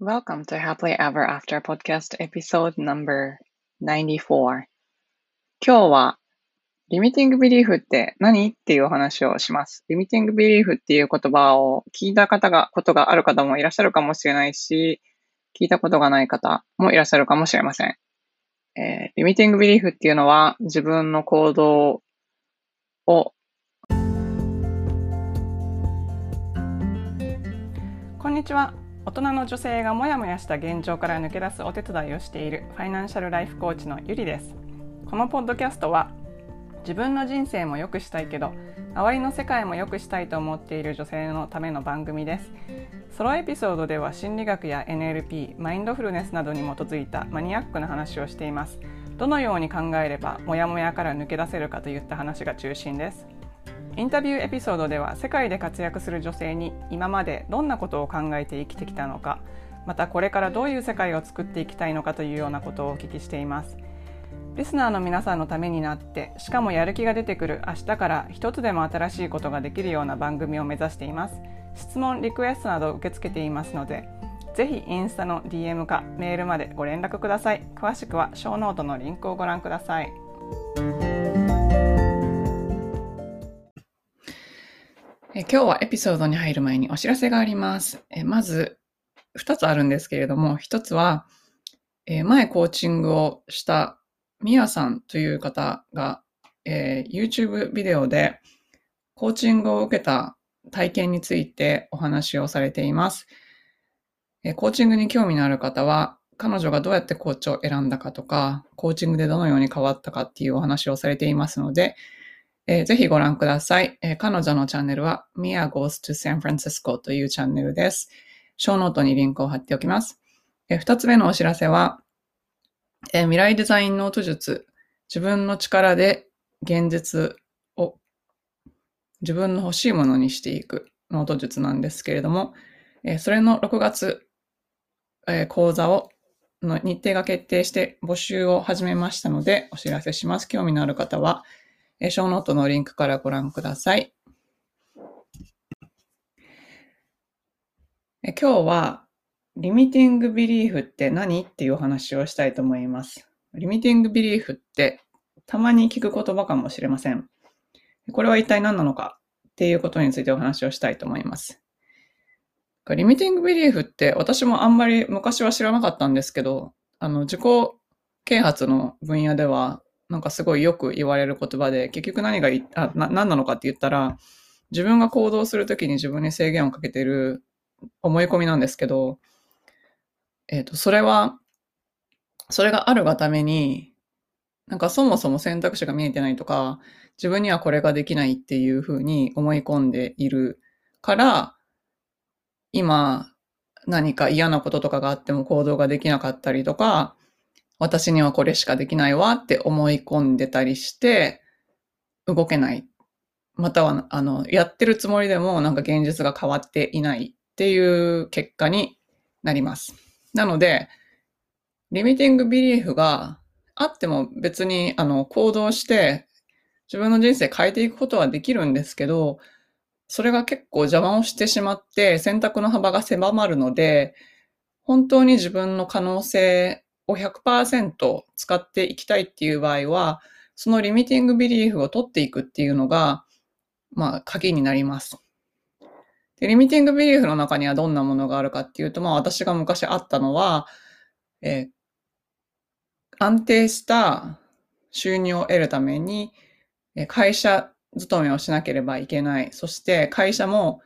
Welcome to Happily Ever After Podcast Episode Number 94今日はリミティングビリーフって何っていうお話をします。リミティングビリーフっていう言葉を聞いた方が、ことがある方もいらっしゃるかもしれないし、聞いたことがない方もいらっしゃるかもしれません。えー、リミティングビリーフっていうのは自分の行動をこんにちは。大人の女性がモヤモヤした現状から抜け出すお手伝いをしているファイナンシャルライフコーチのゆりです。このポッドキャストは自分の人生も良くしたいけど周りの世界も良くしたいと思っている女性のための番組です。ソロエピソードでは心理学や NLP マインドフルネスなどに基づいたマニアックな話をしています。どのように考えればモヤモヤから抜け出せるかといった話が中心です。インタビューエピソードでは世界で活躍する女性に今までどんなことを考えて生きてきたのかまたこれからどういう世界を作っていきたいのかというようなことをお聞きしています。リスナーの皆さんのためになってしかもやる気が出てくる明日から一つでも新しいことができるような番組を目指しています。質問リクエストなど受け付けていますのでぜひインスタの DM かメールまでご連絡ください。詳しくはショーノートのリンクをご覧ください。え今日はエピソードに入る前にお知らせがあります。えまず、2つあるんですけれども、1つは、え前コーチングをしたミヤさんという方が、えー、YouTube ビデオでコーチングを受けた体験についてお話をされています。えコーチングに興味のある方は、彼女がどうやってコーチを選んだかとか、コーチングでどのように変わったかっていうお話をされていますので、えー、ぜひご覧ください、えー、彼女のチャンネルは Mia Goes to San Francisco というチャンネルです。ショーノートにリンクを貼っておきます。えー、二つ目のお知らせは、えー、未来デザインノート術、自分の力で現実を自分の欲しいものにしていくノート術なんですけれども、えー、それの6月、えー、講座をの日程が決定して募集を始めましたのでお知らせします。興味のある方は、ショーノートのリンクからご覧ください。え今日は、リミティングビリーフって何っていうお話をしたいと思います。リミティングビリーフってたまに聞く言葉かもしれません。これは一体何なのかっていうことについてお話をしたいと思います。リミティングビリーフって私もあんまり昔は知らなかったんですけど、あの自己啓発の分野ではなんかすごいよく言われる言葉で、結局何があな何なのかって言ったら、自分が行動するときに自分に制限をかけてる思い込みなんですけど、えっ、ー、と、それは、それがあるがために、なんかそもそも選択肢が見えてないとか、自分にはこれができないっていうふうに思い込んでいるから、今何か嫌なこととかがあっても行動ができなかったりとか、私にはこれしかできないわって思い込んでたりして、動けない。または、あの、やってるつもりでもなんか現実が変わっていないっていう結果になります。なので、リミティングビリーフがあっても別にあの行動して自分の人生変えていくことはできるんですけど、それが結構邪魔をしてしまって選択の幅が狭まるので、本当に自分の可能性を100%使っていきたいっていう場合は、そのリミティングビリーフを取っていくっていうのが、まあ、鍵になります。で、リミティングビリーフの中にはどんなものがあるかっていうと、まあ私が昔あったのは、えー、安定した収入を得るために、え会社勤めをしなければいけない。そして会社も、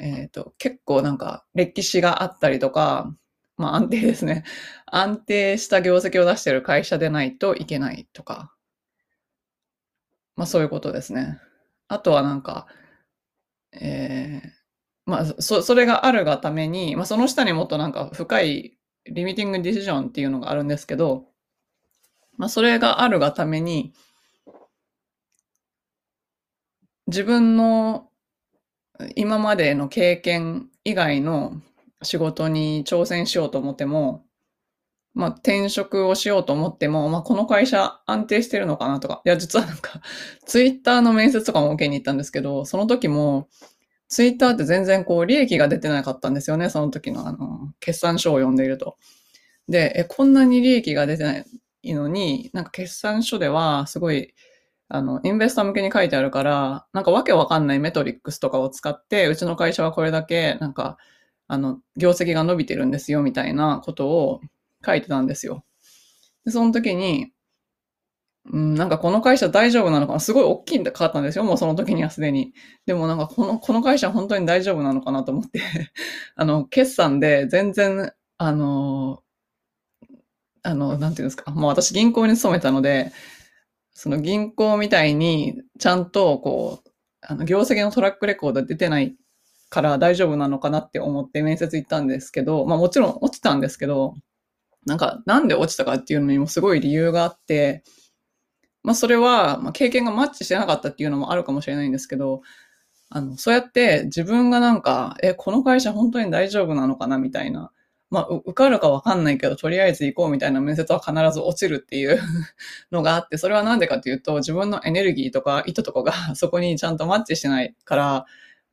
えっ、ー、と、結構なんか歴史があったりとか、まあ安定ですね。安定した業績を出している会社でないといけないとか。まあそういうことですね。あとはなんか、えー、まあそ、それがあるがために、まあその下にもっとなんか深いリミティングディシジョンっていうのがあるんですけど、まあそれがあるがために、自分の今までの経験以外の仕事に挑戦しようと思っても、まあ、転職をしようと思っても、まあ、この会社安定してるのかなとか。いや、実はなんか、ツイッターの面接とかも受けに行ったんですけど、その時も、ツイッターって全然こう利益が出てなかったんですよね、その時のあの、決算書を読んでいると。で、え、こんなに利益が出てないのに、なんか決算書ではすごい、あの、インベスター向けに書いてあるから、なんかわけわかんないメトリックスとかを使って、うちの会社はこれだけ、なんか、あの、業績が伸びてるんですよ、みたいなことを書いてたんですよ。で、その時に、うん、なんかこの会社大丈夫なのかな？すごい大きいかったんですよ。もうその時にはすでに。でもなんかこの、この会社本当に大丈夫なのかなと思って あの、決算で全然、あの、あの、なんていうんですか？もう私銀行に勤めたので、その銀行みたいにちゃんとこう、あの、業績のトラックレコード出てないから大丈夫なのかなって思って面接行ったんですけど、まあもちろん落ちたんですけど、なんかなんで落ちたかっていうのにもすごい理由があって、まあそれは、ま、経験がマッチしてなかったっていうのもあるかもしれないんですけど、あの、そうやって自分がなんか、え、この会社本当に大丈夫なのかなみたいな。まあ、受かるかわかんないけど、とりあえず行こうみたいな面接は必ず落ちるっていう のがあって、それはなんでかっていうと、自分のエネルギーとか意図とかがそこにちゃんとマッチしてないから、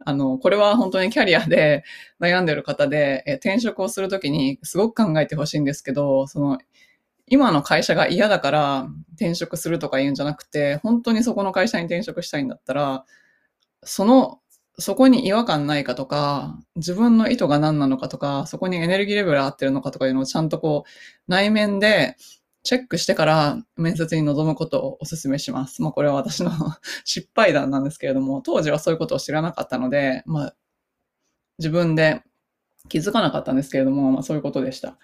あの、これは本当にキャリアで 悩んでる方で、え転職をするときにすごく考えてほしいんですけど、その、今の会社が嫌だから転職するとか言うんじゃなくて、本当にそこの会社に転職したいんだったら、その、そこに違和感ないかとか、自分の意図が何なのかとか、そこにエネルギーレベル合ってるのかとかいうのをちゃんとこう、内面でチェックしてから面接に臨むことをお勧めします。まあこれは私の 失敗談なんですけれども、当時はそういうことを知らなかったので、まあ自分で気づかなかったんですけれども、まあそういうことでした。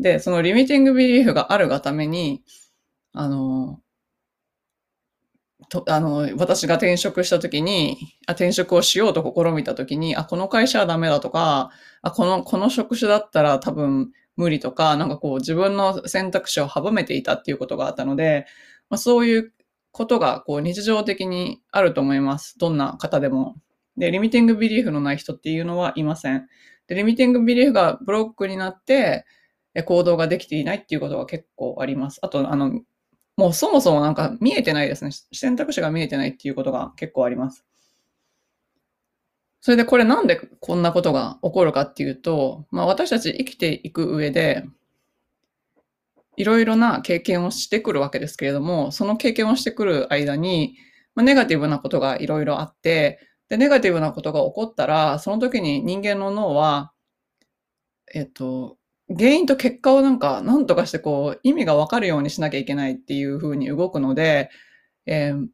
で、そのリミティングビリーフがあるがために、あの、とあの、私が転職した時にあ、転職をしようと試みた時に、あ、この会社はダメだとか、あ、この、この職種だったら多分無理とか、なんかこう自分の選択肢を阻めていたっていうことがあったので、まあ、そういうことがこう日常的にあると思います。どんな方でも。で、リミティングビリーフのない人っていうのはいません。で、リミティングビリーフがブロックになって、行動ができていないっていうことが結構あります。あと、あの、もうそもそもなんか見えてないですね。選択肢が見えてないっていうことが結構あります。それでこれなんでこんなことが起こるかっていうと、まあ私たち生きていく上で、いろいろな経験をしてくるわけですけれども、その経験をしてくる間に、まあ、ネガティブなことがいろいろあって、で、ネガティブなことが起こったら、その時に人間の脳は、えっと、原因と結果をなんか、なんとかしてこう、意味がわかるようにしなきゃいけないっていう風に動くので、えー、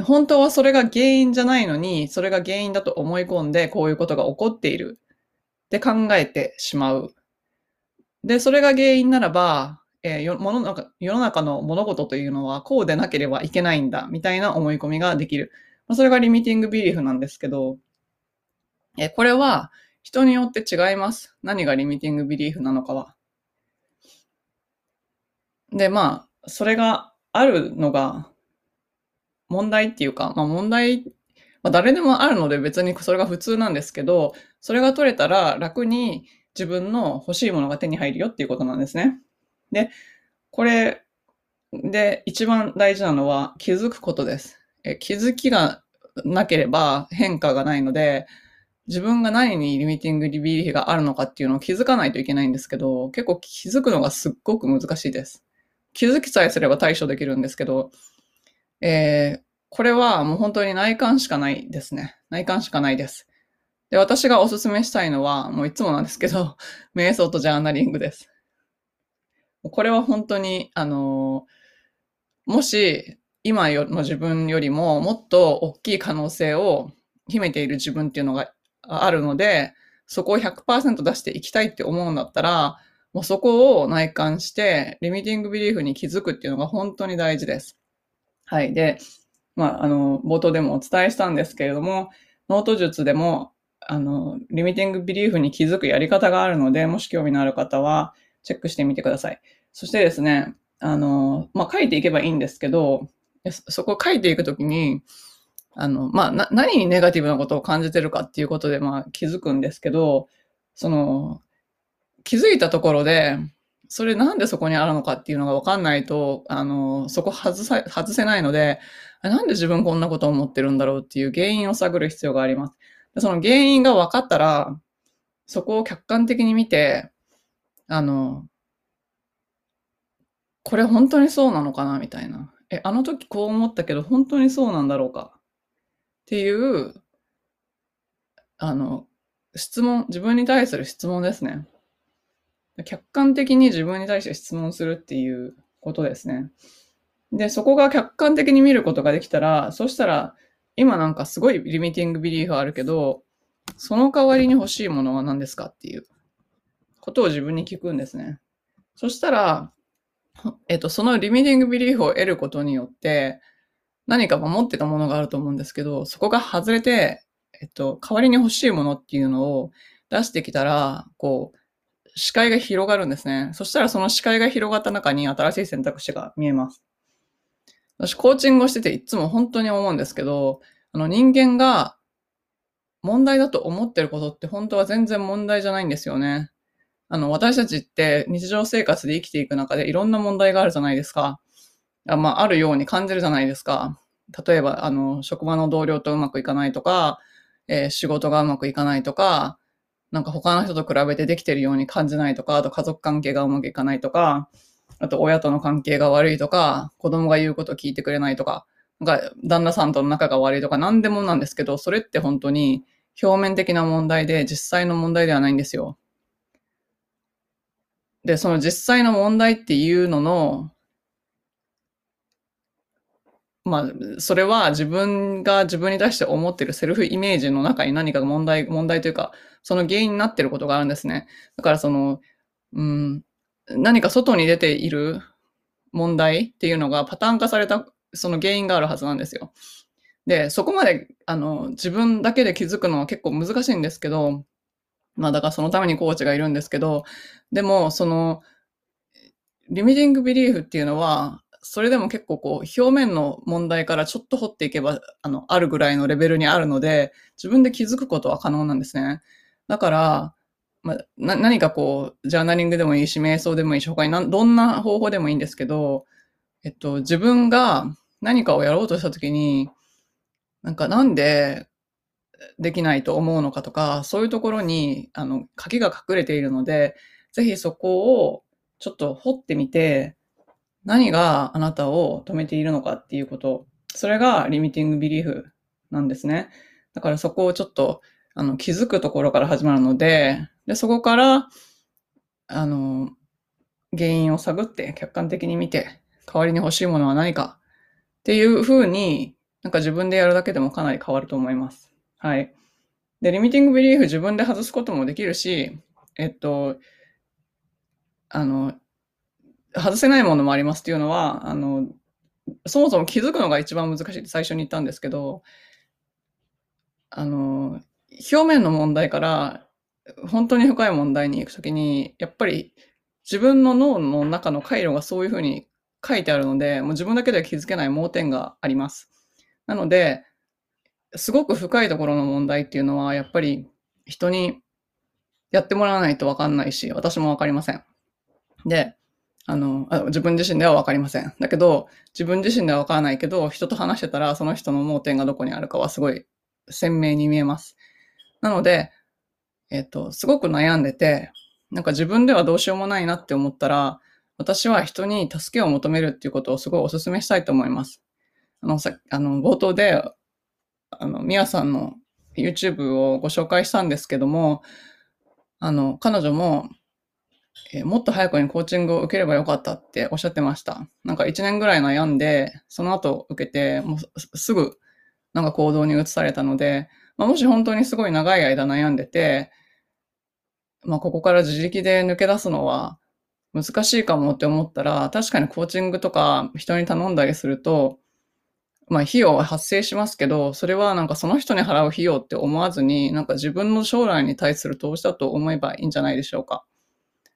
本当はそれが原因じゃないのに、それが原因だと思い込んで、こういうことが起こっているって考えてしまう。で、それが原因ならば、えー、世の中世の中の物事というのはこうでなければいけないんだ、みたいな思い込みができる。まあ、それがリミティングビリーフなんですけど、えー、これは、人によって違います。何がリミティングビリーフなのかは。で、まあ、それがあるのが問題っていうか、まあ問題、まあ誰でもあるので別にそれが普通なんですけど、それが取れたら楽に自分の欲しいものが手に入るよっていうことなんですね。で、これで一番大事なのは気づくことです。え気づきがなければ変化がないので、自分が何にリミティングリビリーがあるのかっていうのを気づかないといけないんですけど、結構気づくのがすっごく難しいです。気づきさえすれば対処できるんですけど、えー、これはもう本当に内観しかないですね。内観しかないです。で、私がおすすめしたいのは、もういつもなんですけど、瞑想とジャーナリングです。これは本当に、あのもし今の自分よりももっと大きい可能性を秘めている自分っていうのがあるので、そこを100%出していきたいって思うんだったら、もうそこを内観して、 limiting belief に気づくっていうのが本当に大事です。はい。で、まあ、あの、冒頭でもお伝えしたんですけれども、ノート術でも、あの、 limiting belief に気づくやり方があるので、もし興味のある方は、チェックしてみてください。そしてですね、あの、まあ、書いていけばいいんですけど、そこ書いていくときに、あの、まあ、何にネガティブなことを感じてるかっていうことで、まあ、気づくんですけど、その、気づいたところで、それなんでそこにあるのかっていうのがわかんないと、あの、そこ外さ、外せないので、なんで自分こんなこと思ってるんだろうっていう原因を探る必要があります。その原因が分かったら、そこを客観的に見て、あの、これ本当にそうなのかなみたいな。え、あの時こう思ったけど、本当にそうなんだろうかっていう、あの、質問、自分に対する質問ですね。客観的に自分に対して質問するっていうことですね。で、そこが客観的に見ることができたら、そしたら、今なんかすごいリミティングビリーフあるけど、その代わりに欲しいものは何ですかっていうことを自分に聞くんですね。そしたら、えっと、そのリミティングビリーフを得ることによって、何か守ってたものがあると思うんですけど、そこが外れて、えっと、代わりに欲しいものっていうのを出してきたら、こう、視界が広がるんですね。そしたらその視界が広がった中に新しい選択肢が見えます。私、コーチングをしてていつも本当に思うんですけど、あの人間が問題だと思ってることって本当は全然問題じゃないんですよね。あの、私たちって日常生活で生きていく中でいろんな問題があるじゃないですか。あまあ、あるように感じるじゃないですか。例えば、あの、職場の同僚とうまくいかないとか、えー、仕事がうまくいかないとか、なんか他の人と比べてできてるように感じないとか、あと家族関係がうまくいかないとか、あと親との関係が悪いとか、子供が言うこと聞いてくれないとか、なんか旦那さんとの仲が悪いとか何でもなんですけど、それって本当に表面的な問題で実際の問題ではないんですよ。で、その実際の問題っていうのの、まあ、それは自分が自分に対して思ってるセルフイメージの中に何か問題、問題というか、その原因になってることがあるんですね。だからその、うん、何か外に出ている問題っていうのがパターン化されたその原因があるはずなんですよ。で、そこまであの自分だけで気づくのは結構難しいんですけど、まあだからそのためにコーチがいるんですけど、でもそのリミティングビリーフっていうのは、それでも結構こう表面の問題からちょっと掘っていけばあのあるぐらいのレベルにあるので、自分で気づくことは可能なんですね。だから、まあ、な何かこう、ジャーナリングでもいいし、瞑想でもいいし、他になどんな方法でもいいんですけど、えっと、自分が何かをやろうとしたときに、なんかなんでできないと思うのかとか、そういうところに、あの、鍵が隠れているので、ぜひそこをちょっと掘ってみて、何があなたを止めているのかっていうこと、それがリミティングビリーフなんですね。だからそこをちょっと、あの、気づくところから始まるので、で、そこから、あの、原因を探って客観的に見て、代わりに欲しいものは何かっていうふうに、なんか自分でやるだけでもかなり変わると思います。はい。で、リミティングビリーフ自分で外すこともできるし、えっと、あの、外せないものもありますっていうのは、あの、そもそも気づくのが一番難しいって最初に言ったんですけど、あの、表面の問題から本当に深い問題に行くときに、やっぱり自分の脳の中の回路がそういうふうに書いてあるので、もう自分だけでは気づけない盲点があります。なので、すごく深いところの問題っていうのは、やっぱり人にやってもらわないとわかんないし、私もわかりません。で、あのあ、自分自身ではわかりません。だけど、自分自身ではわからないけど、人と話してたら、その人の盲点がどこにあるかはすごい鮮明に見えます。なので、えっ、と、すごく悩んでて、なんか自分ではどうしようもないなって思ったら、私は人に助けを求めるっていうことをすごいお勧めしたいと思います。あの、さあの、冒頭で、あの、みやさんの YouTube をご紹介したんですけども、あの、彼女も、えー、もっと早くにコーチングを受ければよかったっておっしゃってました。なんか1年ぐらい悩んで、その後受けて、もうすぐなんか行動に移されたので、まあ、もし本当にすごい長い間悩んでて、まあ、ここから自力で抜け出すのは難しいかもって思ったら、確かにコーチングとか人に頼んだりすると、まあ、費用は発生しますけど、それはなんかその人に払う費用って思わずに、なんか自分の将来に対する投資だと思えばいいんじゃないでしょうか。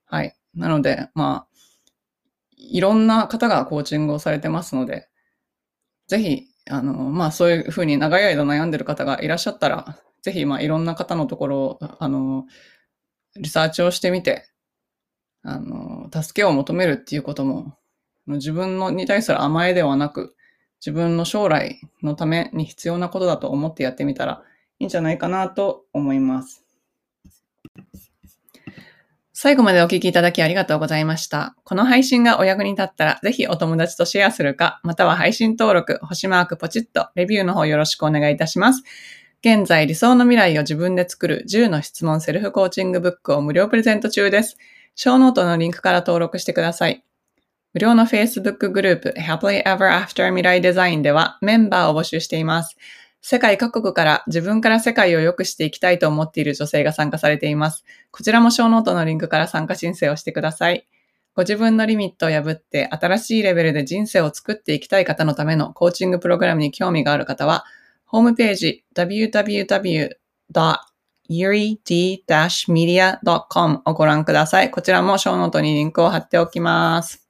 はい。なので、まあ、いろんな方がコーチングをされてますので、ぜひ、あの、まあそういうふうに長い間悩んでる方がいらっしゃったら、ぜひ、まあいろんな方のところを、あの、リサーチをしてみて、あの、助けを求めるっていうことも、自分のに対する甘えではなく、自分の将来のために必要なことだと思ってやってみたらいいんじゃないかなと思います。最後までお聞きいただきありがとうございました。この配信がお役に立ったら、ぜひお友達とシェアするか、または配信登録、星マークポチッと、レビューの方よろしくお願いいたします。現在、理想の未来を自分で作る10の質問セルフコーチングブックを無料プレゼント中です。ショーノートのリンクから登録してください。無料の Facebook グループ Happily Ever After 未来デザインではメンバーを募集しています。世界各国から自分から世界を良くしていきたいと思っている女性が参加されています。こちらもショーノートのリンクから参加申請をしてください。ご自分のリミットを破って新しいレベルで人生を作っていきたい方のためのコーチングプログラムに興味がある方は、ホームページ www.yuri-media.com をご覧ください。こちらもショーノートにリンクを貼っておきます。